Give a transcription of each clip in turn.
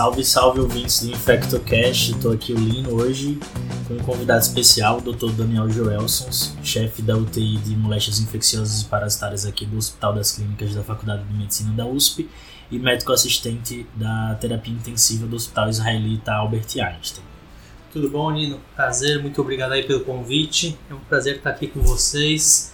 Salve, salve ouvintes do InfectoCast. Estou aqui o Lino hoje com um convidado especial, o Dr. Daniel Joelson, chefe da UTI de moléstias infecciosas e parasitárias aqui do Hospital das Clínicas da Faculdade de Medicina da USP e médico assistente da terapia intensiva do Hospital Israelita Albert Einstein. Tudo bom, Nino? Prazer, muito obrigado aí pelo convite. É um prazer estar aqui com vocês.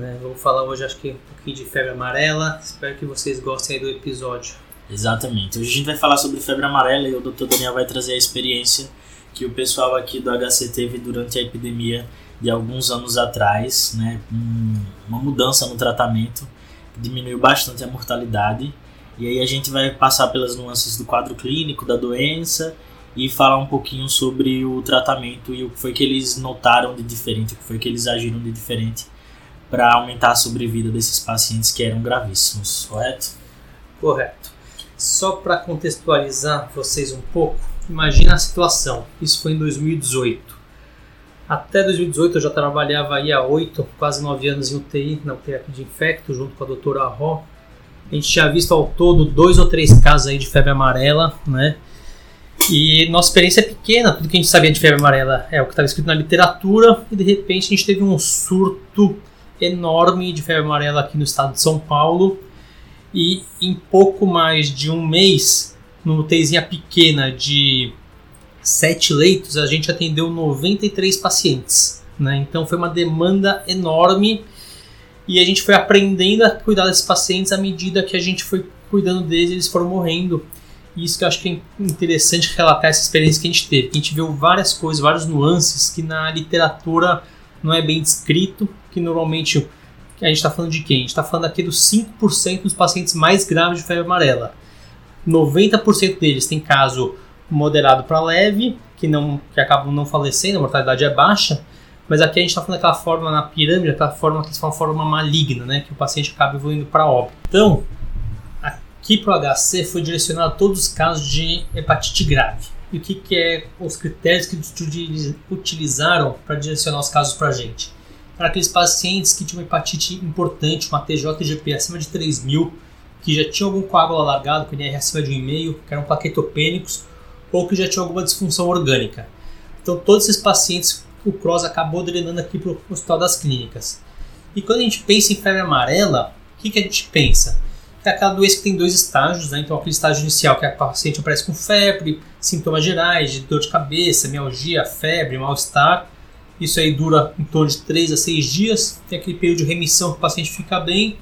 É, vou falar hoje, acho que um pouquinho de febre amarela. Espero que vocês gostem do episódio. Exatamente. Hoje a gente vai falar sobre febre amarela e o Dr. Daniel vai trazer a experiência que o pessoal aqui do HC teve durante a epidemia de alguns anos atrás, né? Uma mudança no tratamento diminuiu bastante a mortalidade. E aí a gente vai passar pelas nuances do quadro clínico da doença e falar um pouquinho sobre o tratamento e o que foi que eles notaram de diferente, o que foi que eles agiram de diferente para aumentar a sobrevida desses pacientes que eram gravíssimos, correto? Correto. Só para contextualizar vocês um pouco, imagina a situação. Isso foi em 2018. Até 2018 eu já trabalhava aí há 8, quase 9 anos em UTI, na UTI de infecto, junto com a doutora Ró. A gente tinha visto ao todo dois ou três casos aí de febre amarela, né? E nossa experiência é pequena, tudo que a gente sabia de febre amarela é o que estava escrito na literatura, e de repente a gente teve um surto enorme de febre amarela aqui no estado de São Paulo. E em pouco mais de um mês, numa UTIzinha pequena de sete leitos, a gente atendeu 93 pacientes. Né? Então foi uma demanda enorme e a gente foi aprendendo a cuidar desses pacientes à medida que a gente foi cuidando deles, eles foram morrendo. E isso que eu acho que é interessante relatar essa experiência que a gente teve. A gente viu várias coisas, várias nuances que na literatura não é bem descrito, que normalmente a gente está falando de quem? A gente está falando aqui dos 5% dos pacientes mais graves de febre amarela. 90% deles tem caso moderado para leve, que, não, que acabam não falecendo, a mortalidade é baixa, mas aqui a gente está falando daquela forma na pirâmide, aquela forma que eles falam forma maligna, né? Que o paciente acaba evoluindo para óbito. Então, aqui para o HC foi direcionado a todos os casos de hepatite grave. E o que, que é os critérios que eles utilizaram para direcionar os casos para a gente? Para aqueles pacientes que tinham hepatite importante, uma TJ-GP acima de 3 mil, que já tinham algum coágulo alargado, com NR acima de 1,5, que eram plaquetopênicos, ou que já tinham alguma disfunção orgânica. Então, todos esses pacientes o CROSS acabou drenando aqui para o Hospital das Clínicas. E quando a gente pensa em febre amarela, o que, que a gente pensa? É aquela doença que tem dois estágios, né? Então, aquele estágio inicial, que a paciente aparece com febre, sintomas gerais, de dor de cabeça, mialgia, febre, mal-estar. Isso aí dura em torno de 3 a 6 dias. Tem aquele período de remissão que o paciente fica bem.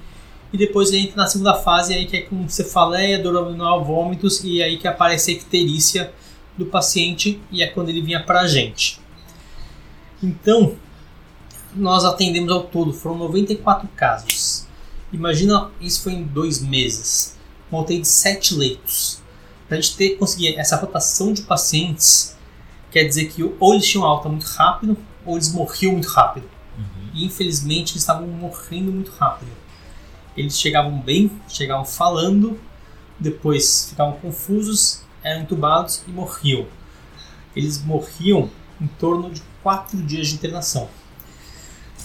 E depois ele entra na segunda fase, aí que é com cefaleia, dor abdominal, vômitos, e aí que aparece a icterícia do paciente, e é quando ele vinha para a gente. Então, nós atendemos ao todo, foram 94 casos. Imagina, isso foi em dois meses. Montei de sete leitos. Para a gente ter, conseguir essa rotação de pacientes, quer dizer que ou eles tinham alta muito rápido, ou eles morriam muito rápido. Uhum. E infelizmente eles estavam morrendo muito rápido. Eles chegavam bem, chegavam falando, depois ficavam confusos, eram entubados e morriam. Eles morriam em torno de quatro dias de internação.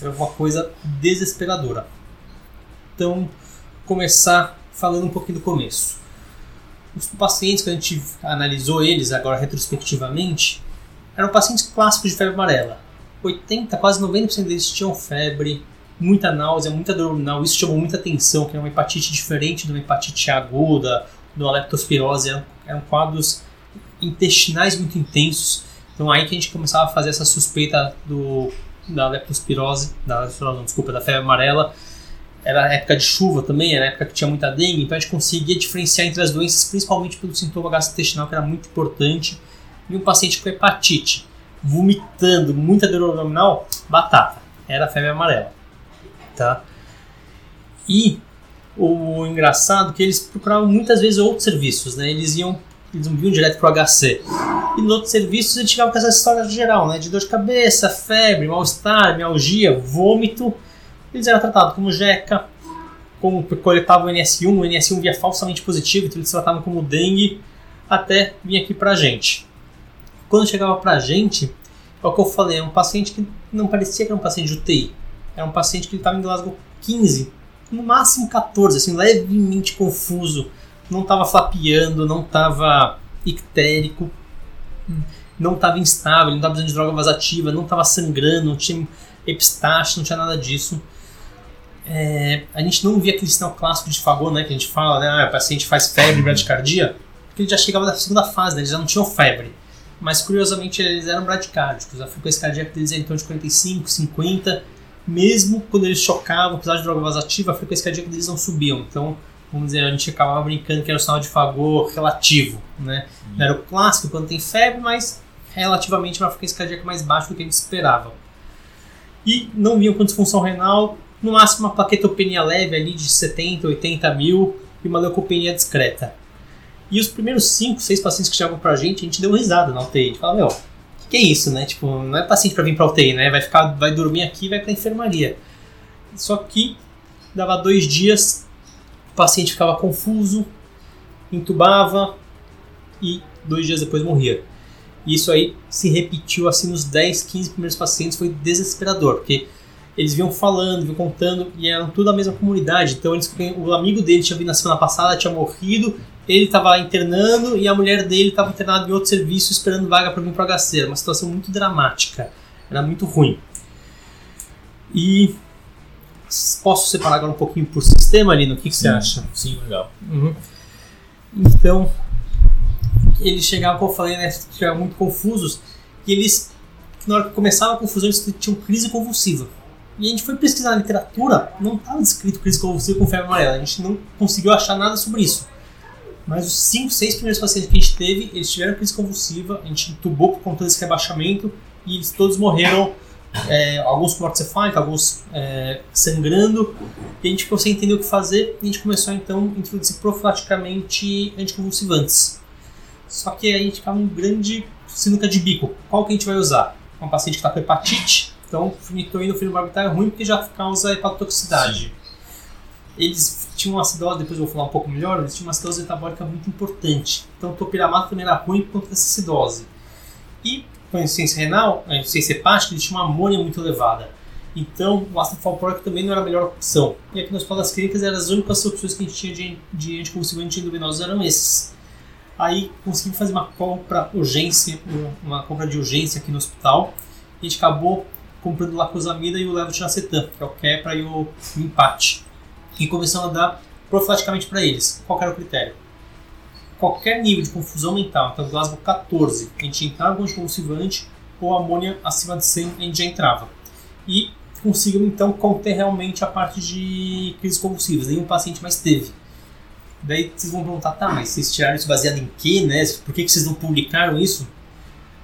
Era uma coisa desesperadora. Então, começar falando um pouquinho do começo. Os pacientes que a gente analisou eles agora retrospectivamente eram pacientes clássicos de febre amarela. 80, quase 90% deles tinham febre, muita náusea, muita dor abdominal. Isso chamou muita atenção, que é uma hepatite diferente de uma hepatite aguda, do leptospirose. Eram, eram quadros intestinais muito intensos então aí que a gente começava a fazer essa suspeita do, da leptospirose, da, não, desculpa, da febre amarela. Era época de chuva também, era época que tinha muita dengue, então a gente conseguia diferenciar entre as doenças, principalmente pelo sintoma gastrointestinal, que era muito importante. E um paciente com hepatite, vomitando, muita dor abdominal, batata. Era febre amarela. Tá? E o engraçado é que eles procuravam muitas vezes outros serviços, né? Eles iam eles não direto pro HC. E nos outros serviços gente ficava com essa história geral, né? De dor de cabeça, febre, mal-estar, mialgia, vômito. Eles eram tratados como jeca, como coletavam o NS1, o NS1 via falsamente positivo, então eles tratavam como dengue, até vir aqui pra gente. Quando chegava pra gente, é o que eu falei, é um paciente que não parecia que era um paciente de UTI. Era um paciente que estava em Glasgow 15, no máximo 14, assim, levemente confuso não estava flapeando, não estava ictérico, não estava instável, não estava precisando de droga vasativa, não estava sangrando, não tinha epistaxe, não tinha nada disso. É, a gente não via aquele sinal clássico de Fagor, né, que a gente fala, né, ah, o paciente faz febre, bradicardia, porque ele já chegava na segunda fase, né, eles já não tinham febre. Mas curiosamente eles eram bradicárdicos, a frequência cardíaca deles era em torno de 45, 50, mesmo quando eles chocavam, apesar de droga vasativa, a frequência cardíaca deles não subiam. Então, vamos dizer, a gente acabava brincando que era o sinal de Fagor relativo, né? Não era o clássico quando tem febre, mas relativamente uma frequência cardíaca mais baixa do que a gente esperava. E não vinham com disfunção renal, no máximo uma plaquetopenia leve ali de 70, 80 mil e uma leucopenia discreta. E os primeiros 5, 6 pacientes que chegavam pra gente, a gente deu risada na UTI. A gente fala, meu, que, que, é isso, né? Tipo, não é paciente pra vir pra UTI, né? Vai, ficar, vai dormir aqui vai pra enfermaria. Só que dava dois dias, o paciente ficava confuso, entubava e dois dias depois morria. E isso aí se repetiu assim nos 10, 15 primeiros pacientes, foi desesperador, porque eles vinham falando, vinham contando, e eram tudo a mesma comunidade. Então eles, o amigo dele tinha vindo na semana passada, tinha morrido, ele estava lá internando e a mulher dele estava internada em outro serviço esperando vaga para vir para o HC. Era uma situação muito dramática, era muito ruim. E posso separar agora um pouquinho por sistema ali, no que, que você acha? Sim, legal. Uhum. Então, eles chegavam, como eu falei, né, chegavam muito confusos e eles, na hora que começava a confusão, eles tinham crise convulsiva. E a gente foi pesquisar na literatura, não estava descrito crise convulsiva com febre amarela, a gente não conseguiu achar nada sobre isso. Mas os 5, 6 primeiros pacientes que a gente teve, eles tiveram crise convulsiva, a gente entubou por conta desse rebaixamento e eles todos morreram, é, alguns com morte cefálica, alguns é, sangrando, e a gente conseguiu entender o que fazer e a gente começou então a introduzir profilaticamente anticonvulsivantes. Só que aí a gente ficava um grande sinuca de bico. Qual que a gente vai usar? Um paciente que está com hepatite, então fenitoína fenobarbital é ruim porque já causa hepatotoxicidade. Sim eles tinham uma acidose, depois eu vou falar um pouco melhor, eles tinham uma acidose metabólica muito importante. Então o topiramato também era ruim por conta dessa acidose. E com a insuficiência renal, a insuficiência hepática, eles tinham uma amônia muito elevada. Então o ácido valproico também não era a melhor opção. E aqui no Hospital Clínicas eram as únicas opções que a gente tinha de, de anticonvulsivante endovenoso eram esses. Aí conseguimos fazer uma compra urgência, uma compra de urgência aqui no hospital. A gente acabou comprando lacosamida e o levotirocetam, que é o Kepra e o, o empate e começamos a dar profilaticamente para eles. Qual era o critério? Qualquer nível de confusão mental, então Glasgow 14, a gente entrava com anticonvulsivante ou amônia acima de 100, a gente já entrava. E conseguimos então conter realmente a parte de crises convulsivas, nenhum paciente mais teve. Daí vocês vão perguntar, tá, mas vocês tiraram isso baseado em quê, né? Por que, que vocês não publicaram isso?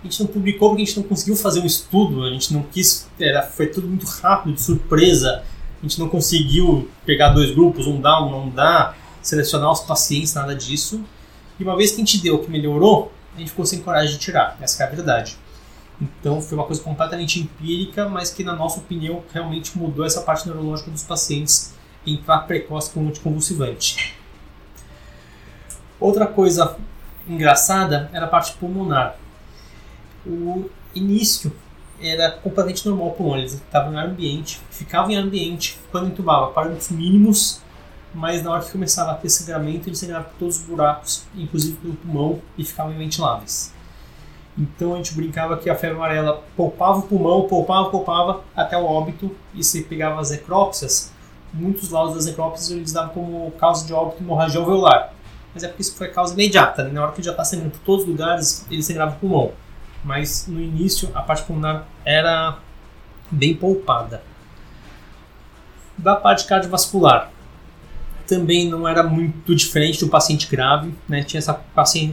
A gente não publicou porque a gente não conseguiu fazer um estudo, a gente não quis, era, foi tudo muito rápido, de surpresa a gente não conseguiu pegar dois grupos, um dá, um não dá, selecionar os pacientes, nada disso. E uma vez que a gente deu que melhorou, a gente ficou sem coragem de tirar. Essa é a verdade. Então foi uma coisa completamente empírica, mas que na nossa opinião realmente mudou essa parte neurológica dos pacientes entrar precoce com anticonvulsivante. Outra coisa engraçada era a parte pulmonar. O início era completamente normal o pulmão. Eles estavam em ambiente, ficavam em ambiente quando entubava, parâmetros mínimos, mas na hora que começava a ter sangramento, eles sangravam por todos os buracos, inclusive pelo pulmão, e ficavam inventiláveis. Então a gente brincava que a febre amarela poupava o pulmão, poupava, poupava até o óbito, e se pegava as necrópsias, muitos laudos das necrópsias eles davam como causa de óbito hemorragia alveolar. Mas é porque isso foi causa imediata, né? na hora que já está sangrando por todos os lugares, ele sangrava o pulmão mas no início a parte pulmonar era bem poupada. Da parte cardiovascular, também não era muito diferente do paciente grave, né? tinha essa,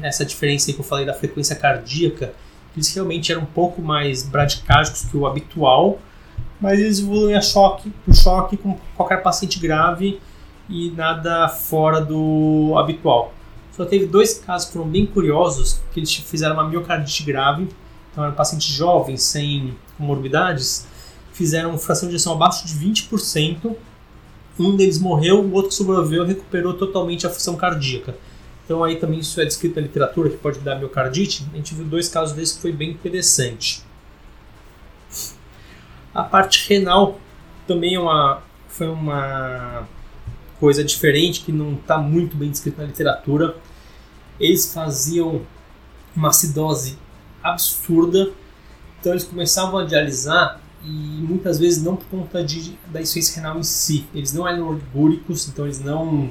essa diferença que eu falei da frequência cardíaca, eles realmente eram um pouco mais bradicárdicos que o habitual, mas eles evoluem a choque, o choque com qualquer paciente grave e nada fora do habitual. Só teve dois casos que foram bem curiosos, que eles fizeram uma miocardite grave, então eram pacientes jovens, sem comorbidades, fizeram fração de ejeção abaixo de 20%, um deles morreu, o outro que sobreviveu recuperou totalmente a função cardíaca. Então aí também isso é descrito na literatura que pode dar miocardite. A gente viu dois casos desses que foi bem interessante. A parte renal também é uma, foi uma coisa diferente que não está muito bem descrito na literatura. Eles faziam uma acidose absurda, então eles começavam a dialisar e muitas vezes não por conta de, da insuficiência renal em si. Eles não eram orgúricos, então eles não,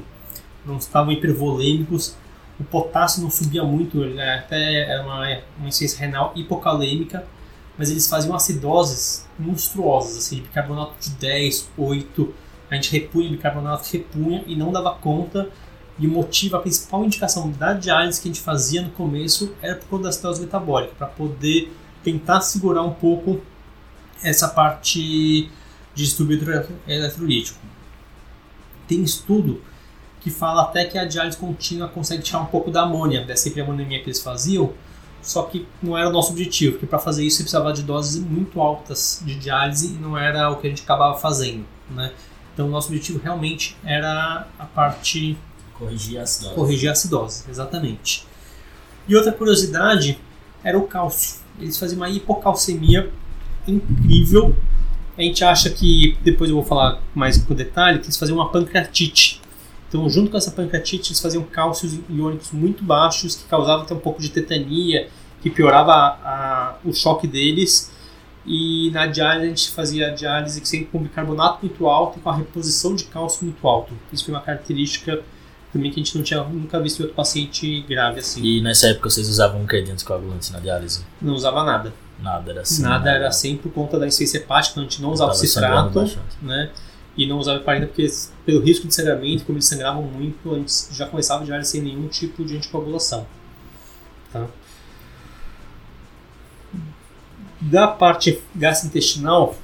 não estavam hipervolêmicos. O potássio não subia muito, até era uma, uma insuficiência renal hipocalêmica, mas eles faziam acidoses monstruosas, assim, bicarbonato de 10, 8. A gente repunha bicarbonato, repunha e não dava conta. E o motivo, a principal indicação da diálise que a gente fazia no começo era por conta da acidose metabólica, para poder tentar segurar um pouco essa parte de distúrbio eletrolítico. Tem estudo que fala até que a diálise contínua consegue tirar um pouco da amônia, dessa hipermonemia que eles faziam, só que não era o nosso objetivo, porque para fazer isso você precisava de doses muito altas de diálise e não era o que a gente acabava fazendo, né? Então o nosso objetivo realmente era a parte corrigir a acidose. Corrigir a acidose, exatamente. E outra curiosidade era o cálcio. Eles faziam uma hipocalcemia incrível. A gente acha que, depois eu vou falar mais com detalhe, que eles faziam uma pancreatite. Então, junto com essa pancreatite, eles faziam cálcios iônicos muito baixos, que causavam até um pouco de tetania, que piorava a, a, o choque deles. E na diálise, a gente fazia a diálise sempre com bicarbonato muito alto e com a reposição de cálcio muito alto. Isso foi uma característica também que a gente não tinha nunca visto outro paciente grave assim. E nessa época vocês usavam o que de anticoagulante na diálise? Não usava nada. Nada era assim. Nada era assim por conta da insuficiência hepática, a gente não usava citrato, né? E não usava heparina porque pelo risco de sangramento, como eles sangravam muito, a gente já começava já sem nenhum tipo de anticoagulação. Tá? Da parte gastrointestinal,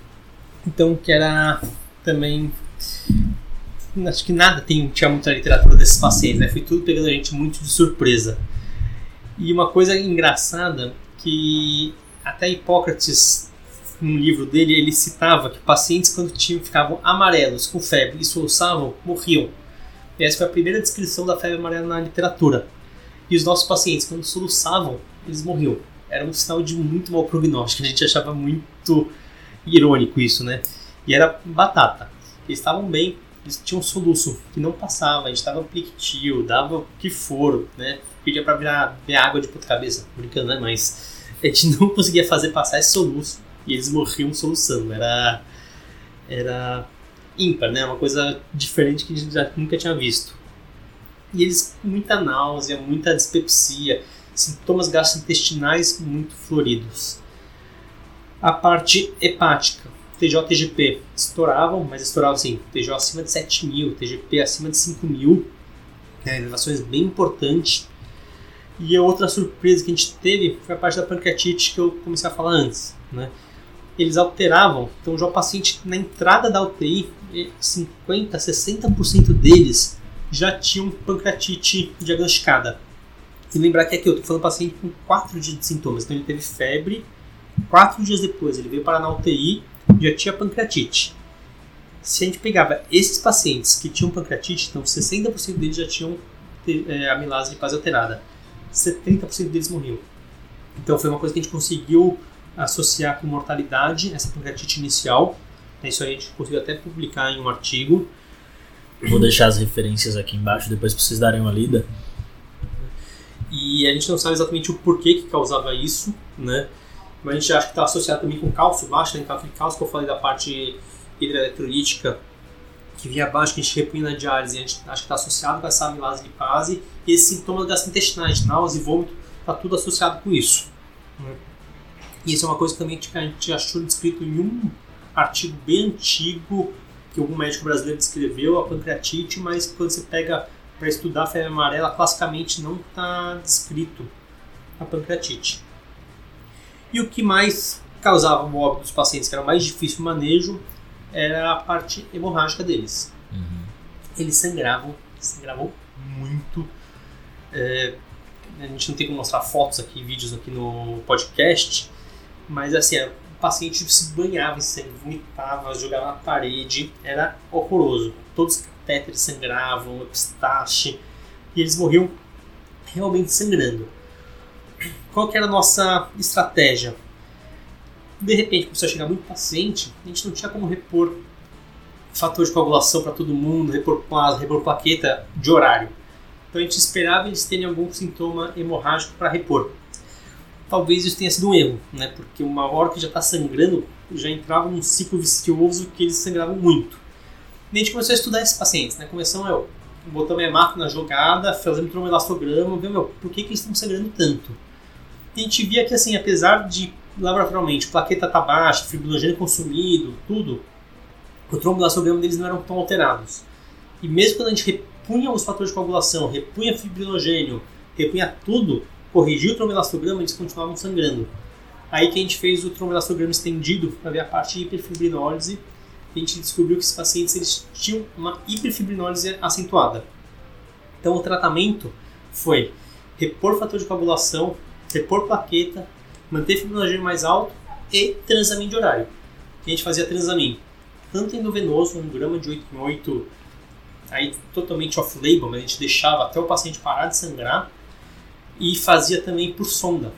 então que era também acho que nada tem, tinha muita literatura desses pacientes, né? Foi tudo pegando a gente muito de surpresa. E uma coisa engraçada que até Hipócrates, no livro dele, ele citava que pacientes, quando tinham, ficavam amarelos, com febre e soluçavam, morriam. E essa foi a primeira descrição da febre amarela na literatura. E os nossos pacientes, quando soluçavam, eles morriam. Era um sinal de muito mau prognóstico. A gente achava muito irônico isso, né? E era batata. Eles estavam bem, eles tinham um soluço que não passava, a gente dava plictil, dava o que for, né? Pedia pra virar, virar água de puta cabeça, brincando, né? Mas a gente não conseguia fazer passar esse soluço e eles morriam soluçando. Era, era ímpar, né? Uma coisa diferente que a gente já nunca tinha visto. E eles com muita náusea, muita dispepsia, sintomas gastrointestinais muito floridos. A parte hepática, TJ TGP estouravam, mas estouravam assim, TJ acima de 7 mil, TGP acima de 5 mil, né, elevações bem importantes. E a outra surpresa que a gente teve foi a parte da pancreatite que eu comecei a falar antes. Né? Eles alteravam, então já o paciente na entrada da UTI, 50, 60% deles já tinham pancreatite diagnosticada. E lembrar que aqui eu estou falando paciente com 4 dias de sintomas, então ele teve febre, 4 dias depois ele veio parar na UTI já tinha pancreatite. Se a gente pegava esses pacientes que tinham pancreatite, então 60% deles já tinham é, amilase quase alterada. 70% deles morriam. Então foi uma coisa que a gente conseguiu associar com mortalidade, essa pancreatite inicial. Isso aí a gente conseguiu até publicar em um artigo. Vou deixar as referências aqui embaixo, depois para vocês darem uma lida. E a gente não sabe exatamente o porquê que causava isso, né? Mas a gente acha que está associado também com cálcio baixo, né? Cálcio, cálcio que eu falei da parte hidroeletrolítica que vinha abaixo, que a gente repunha na diálise, a gente acha que está associado com essa amilase lipase, e esses sintomas gastrointestinais, náusea e vômito, está tudo associado com isso. Né? E isso é uma coisa que também a gente achou descrito em um artigo bem antigo, que algum médico brasileiro descreveu, a pancreatite, mas quando você pega para estudar a febre amarela, classicamente não está descrito a pancreatite. E o que mais causava o óbito dos pacientes, que era o mais difícil o manejo, era a parte hemorrágica deles. Uhum. Eles sangravam, sangravam muito. É, a gente não tem como mostrar fotos aqui, vídeos aqui no podcast, mas assim, o paciente se banhava em sangue, vomitava, jogava na parede, era horroroso. Todos os catéteres sangravam, epistaxe, e eles morriam realmente sangrando. Qual que era a nossa estratégia? de repente começou a chegar muito paciente, a gente não tinha como repor fator de coagulação para todo mundo, repor plasma, repor plaqueta de horário. Então a gente esperava eles terem algum sintoma hemorrágico para repor. Talvez isso tenha sido um erro, né? Porque uma hora que já está sangrando, já entrava num ciclo vicioso que eles sangravam muito. E a gente começou a estudar esses pacientes, né? Começamos, eu, botamos a hemato na jogada, fazendo tromelastograma, viu, meu, por que, que eles estão sangrando tanto? A gente via que, assim, apesar de laboratorialmente plaqueta tá baixa, fibrinogênio consumido, tudo, o tromboelastograma deles não eram tão alterados. E mesmo quando a gente repunha os fatores de coagulação, repunha fibrinogênio, repunha tudo, corrigia o tromboelastograma, eles continuavam sangrando. Aí que a gente fez o tromboelastograma estendido para ver a parte de hiperfibrinólise a gente descobriu que esses pacientes eles tinham uma hiperfibrinólise acentuada. Então o tratamento foi repor fator de coagulação, repor plaqueta, manter fibrinogênio mais alto e transamin de horário. A gente fazia transamin tanto endovenoso, um grama de 8 em 8, aí totalmente off-label, mas a gente deixava até o paciente parar de sangrar, e fazia também por sonda.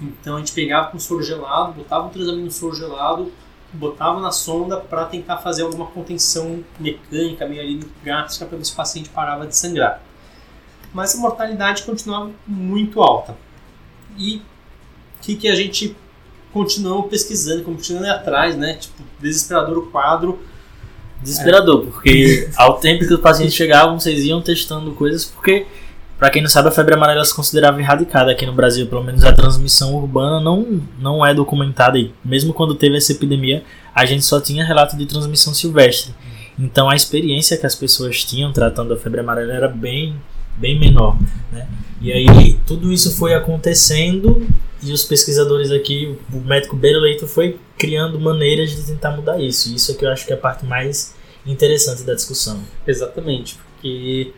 Então a gente pegava com soro gelado, botava o transamin no soro gelado, botava na sonda para tentar fazer alguma contenção mecânica, meio ali gástrica, para ver se o paciente parava de sangrar. Mas a mortalidade continuava muito alta. E o que, que a gente continuou pesquisando, continuando atrás, né? Tipo, desesperador o quadro. Desesperador, é. porque ao tempo que os pacientes chegavam, vocês iam testando coisas, porque para quem não sabe, a febre amarela se considerava erradicada aqui no Brasil, pelo menos a transmissão urbana não, não é documentada e mesmo quando teve essa epidemia, a gente só tinha relato de transmissão silvestre. Então a experiência que as pessoas tinham tratando a febre amarela era bem, bem menor. Né? E aí tudo isso foi acontecendo e os pesquisadores aqui, o médico Beira Leito foi criando maneiras de tentar mudar isso. Isso é que eu acho que é a parte mais interessante da discussão. Exatamente, porque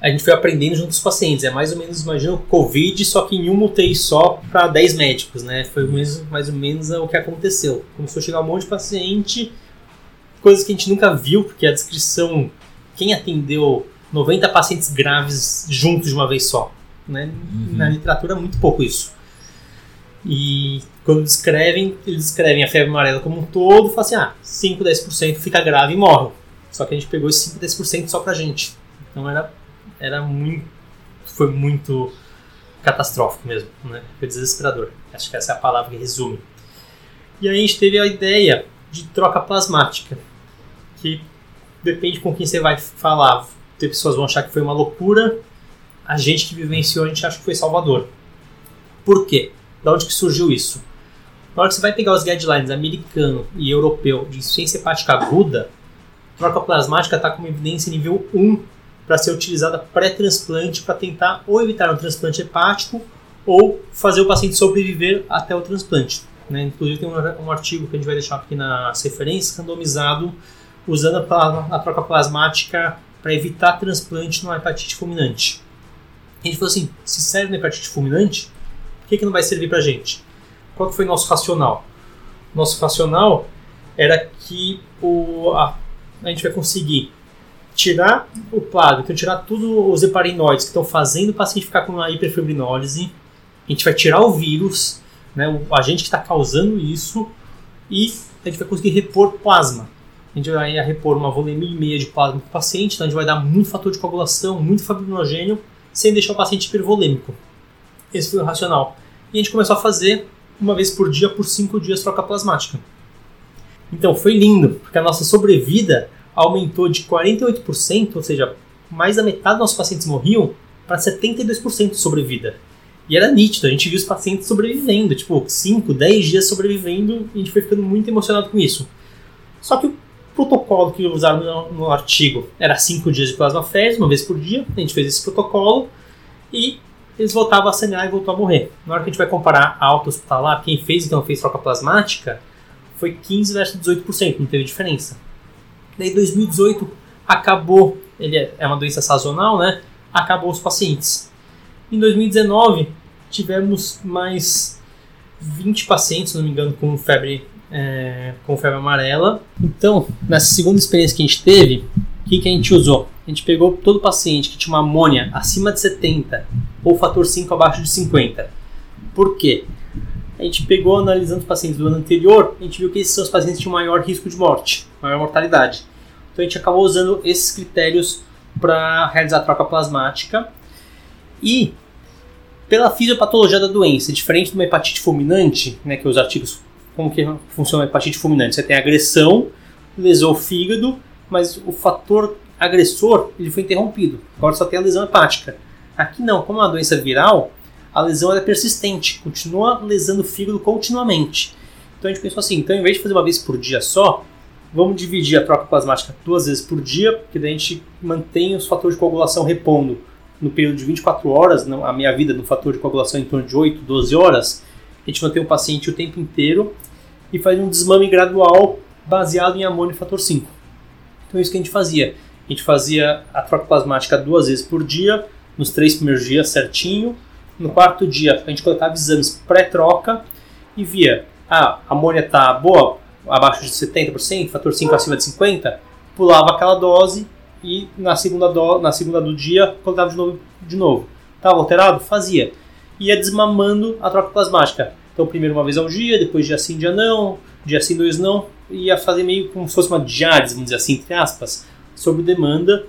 a gente foi aprendendo junto com os pacientes. É mais ou menos, imagina o Covid, só que em uma UTI só para 10 médicos, né? Foi mesmo, mais ou menos o que aconteceu. Começou a chegar um monte de paciente, coisas que a gente nunca viu, porque a descrição, quem atendeu 90 pacientes graves juntos de uma vez só, né? Uhum. Na literatura, muito pouco isso. E quando descrevem, eles descrevem a febre amarela como um todo, falam assim, ah, 5, 10% fica grave e morre. Só que a gente pegou esse 5, 10% só pra gente. Então era era muito. Foi muito catastrófico mesmo, né? Foi desesperador. Acho que essa é a palavra que resume. E aí a gente teve a ideia de troca plasmática, que depende com quem você vai falar. Tem pessoas vão achar que foi uma loucura, a gente que vivenciou, a gente acha que foi salvador. Por quê? Da onde que surgiu isso? Na hora que você vai pegar os guidelines americano e europeu de insuficiência hepática aguda, troca plasmática está com evidência nível 1 para ser utilizada pré-transplante para tentar ou evitar um transplante hepático ou fazer o paciente sobreviver até o transplante. Né? Inclusive tem um, artigo que a gente vai deixar aqui nas referências, randomizado, usando a troca plasmática para evitar transplante numa hepatite fulminante. A gente falou assim, se serve na hepatite fulminante, por que, que não vai servir para gente? Qual que foi nosso racional? Nosso racional era que o, a, a gente vai conseguir tirar o plasma, então tirar todos os heparinoides que estão fazendo o paciente ficar com uma hiperfibrinólise, a gente vai tirar o vírus, né, o agente que está causando isso, e a gente vai conseguir repor plasma. A gente vai repor uma volemia e meia de plasma para o paciente, então a gente vai dar muito fator de coagulação, muito fibrinogênio, sem deixar o paciente hipervolêmico. Esse foi o racional. E a gente começou a fazer uma vez por dia, por cinco dias, troca plasmática. Então foi lindo, porque a nossa sobrevida aumentou de 48%, ou seja, mais da metade dos nossos pacientes morriam, para 72% de sobrevida. E era nítido, a gente viu os pacientes sobrevivendo, tipo, 5, 10 dias sobrevivendo, e a gente foi ficando muito emocionado com isso. Só que o protocolo que usaram no, no artigo era 5 dias de plasmafés, uma vez por dia, a gente fez esse protocolo, e eles voltavam a sangrar e voltou a morrer. Na hora que a gente vai comparar a alta hospitalar, quem fez então fez troca plasmática, foi 15 versus 18%, não teve diferença. Daí 2018 acabou, ele é, é uma doença sazonal, né? Acabou os pacientes. Em 2019 tivemos mais 20 pacientes, se não me engano, com febre, é, com febre amarela. Então, nessa segunda experiência que a gente teve, o que, que a gente usou? A gente pegou todo paciente que tinha uma amônia acima de 70 ou fator 5 abaixo de 50. Por quê? A gente pegou analisando os pacientes do ano anterior, a gente viu que esses são os pacientes que tinham maior risco de morte, maior mortalidade. Então a gente acabou usando esses critérios para realizar a troca plasmática. E pela fisiopatologia da doença, diferente de uma hepatite fulminante, né, que os artigos como que funciona a hepatite fulminante? Você tem agressão, lesou o fígado, mas o fator agressor ele foi interrompido. Agora só tem a lesão hepática. Aqui não, como é uma doença viral, a lesão é persistente, continua lesando o fígado continuamente. Então a gente pensou assim, então em vez de fazer uma vez por dia só, vamos dividir a troca plasmática duas vezes por dia, porque daí a gente mantém os fatores de coagulação repondo no período de 24 horas, a minha vida no fator de coagulação é em torno de 8, 12 horas, a gente mantém o paciente o tempo inteiro e faz um desmame gradual baseado em amônio fator 5. Então é isso que a gente fazia. A gente fazia a troca plasmática duas vezes por dia, nos três primeiros dias certinho. No quarto dia a gente coletava exames pré-troca e via, ah, a amônia está boa, abaixo de 70%, fator 5 acima de 50%, pulava aquela dose e na segunda, do, na segunda do dia coletava de novo. De novo. Estava alterado? Fazia. Ia desmamando a troca plasmática. Então, primeiro uma vez ao dia, depois dia sim, dia não, dia sim, dois não. Ia fazer meio como se fosse uma diálise, vamos dizer assim, entre aspas, sobre demanda.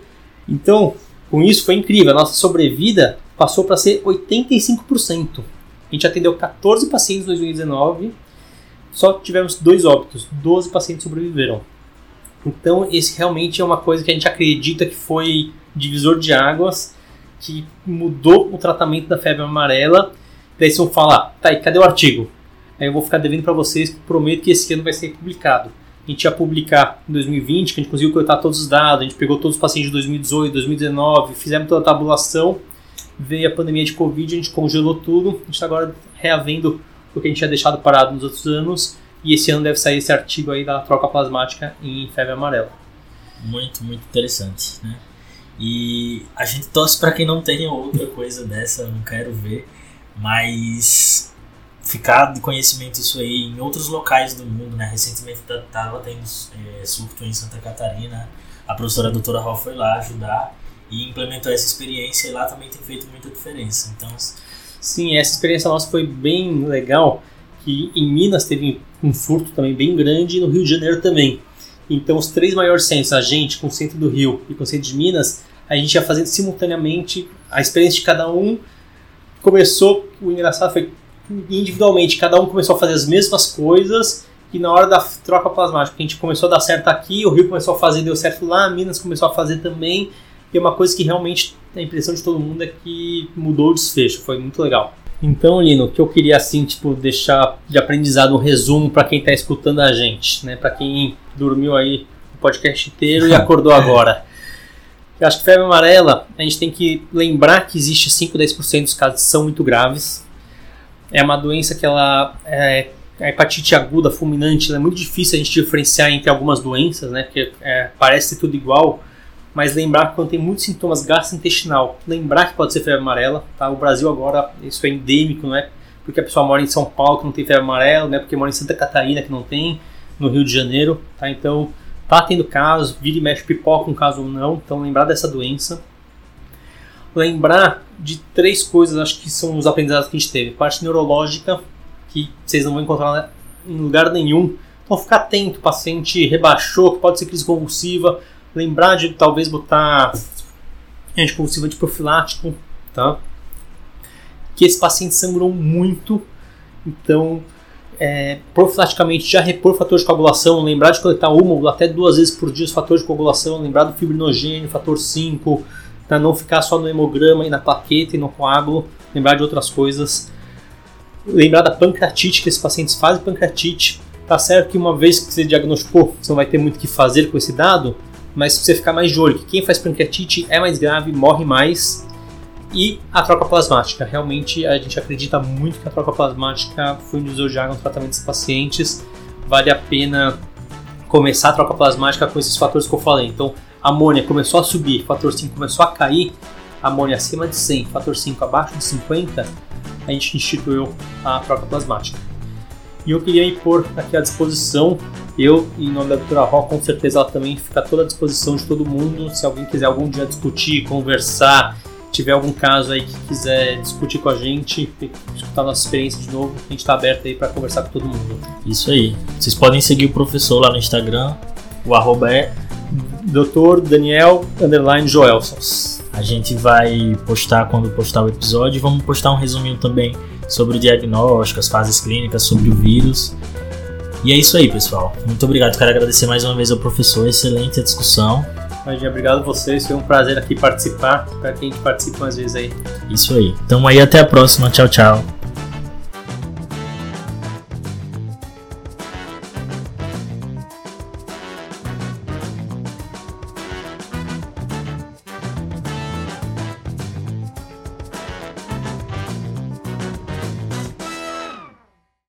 Então, com isso foi incrível. A nossa sobrevida passou para ser 85%. A gente atendeu 14 pacientes em 2019, só tivemos dois óbitos, 12 pacientes sobreviveram. Então, esse realmente é uma coisa que a gente acredita que foi divisor de águas, que mudou o tratamento da febre amarela. Daí vocês vão falar, tá, e cadê o artigo? Aí eu vou ficar devendo para vocês, prometo que esse ano vai ser publicado. A gente ia publicar em 2020, que a gente conseguiu coletar todos os dados, a gente pegou todos os pacientes de 2018, 2019, fizemos toda a tabulação, veio a pandemia de Covid, a gente congelou tudo, a gente está agora reavendo o que a gente tinha deixado parado nos outros anos e esse ano deve sair esse artigo aí da troca plasmática em febre amarela. Muito, muito interessante, né? E a gente torce para que não tenha outra coisa dessa, não quero ver, mas ficar de conhecimento isso aí em outros locais do mundo, né? Recentemente estava tendo é, surto em Santa Catarina, a professora doutora Hall foi lá ajudar e implementou essa experiência e lá também tem feito muita diferença. Então, sim, essa experiência nossa foi bem legal, que em Minas teve um furto também bem grande e no Rio de Janeiro também. Então, os três maiores centros, a gente com o centro do Rio e com o centro de Minas, a gente ia fazendo simultaneamente a experiência de cada um. Começou, o engraçado foi individualmente, cada um começou a fazer as mesmas coisas e na hora da troca plasmática, a gente começou a dar certo aqui, o Rio começou a fazer, deu certo lá, Minas começou a fazer também. E uma coisa que realmente a impressão de todo mundo é que mudou o desfecho, foi muito legal. Então, Lino, o que eu queria assim, tipo, deixar de aprendizado um resumo para quem está escutando a gente, né? Para quem dormiu aí o podcast inteiro e acordou agora. Eu acho que febre amarela, a gente tem que lembrar que existe 5 a 10% dos casos que são muito graves. É uma doença que ela é a hepatite aguda, fulminante, é muito difícil a gente diferenciar entre algumas doenças, né? Porque é, parece tudo igual mas lembrar que quando tem muitos sintomas gastrointestinal, lembrar que pode ser febre amarela, tá? O Brasil agora, isso é endêmico, não é? Porque a pessoa mora em São Paulo que não tem febre amarela, não é porque mora em Santa Catarina que não tem, no Rio de Janeiro, tá? Então, tá tendo casos, vira e mexe pipoca um caso ou não, então lembrar dessa doença. Lembrar de três coisas, acho que são os aprendizados que a gente teve. Parte neurológica, que vocês não vão encontrar em lugar nenhum. Então, ficar atento, o paciente rebaixou, pode ser crise convulsiva, lembrar de talvez botar anticonvulsivante profilático, tá? Que esse paciente sangrou muito, então é, profilaticamente já repor fator de coagulação, lembrar de coletar uma ou até duas vezes por dia os fatores de coagulação, lembrar do fibrinogênio, fator 5, para não ficar só no hemograma e na plaqueta e no coágulo, lembrar de outras coisas. Lembrar da pancreatite, que esses pacientes fazem pancreatite. Tá certo que uma vez que você diagnosticou, você não vai ter muito o que fazer com esse dado, mas você ficar mais de olho que quem faz pancreatite é mais grave, morre mais. E a troca plasmática. Realmente a gente acredita muito que a troca plasmática foi um água no tratamento desses pacientes. Vale a pena começar a troca plasmática com esses fatores que eu falei. Então, amônia começou a subir, fator 5 começou a cair, amônia acima de 100, fator 5 abaixo de 50, a gente instituiu a troca plasmática. E eu queria impor aqui à disposição, eu, em nome da doutora Ró, com certeza ela também fica à toda a disposição de todo mundo. Se alguém quiser algum dia discutir, conversar, tiver algum caso aí que quiser discutir com a gente, escutar nossa experiência de novo, a gente está aberto aí para conversar com todo mundo. Isso aí. Vocês podem seguir o professor lá no Instagram, o arroba é Dr. Daniel Underline Joelsons. A gente vai postar quando postar o episódio. Vamos postar um resuminho também sobre o diagnóstico, as fases clínicas, sobre o vírus. E é isso aí, pessoal. Muito obrigado. Quero agradecer mais uma vez ao professor. Excelente a discussão. Imagina, obrigado a vocês. Foi um prazer aqui participar. Espero que a gente participe mais vezes aí. Isso aí. Então aí até a próxima. Tchau, tchau.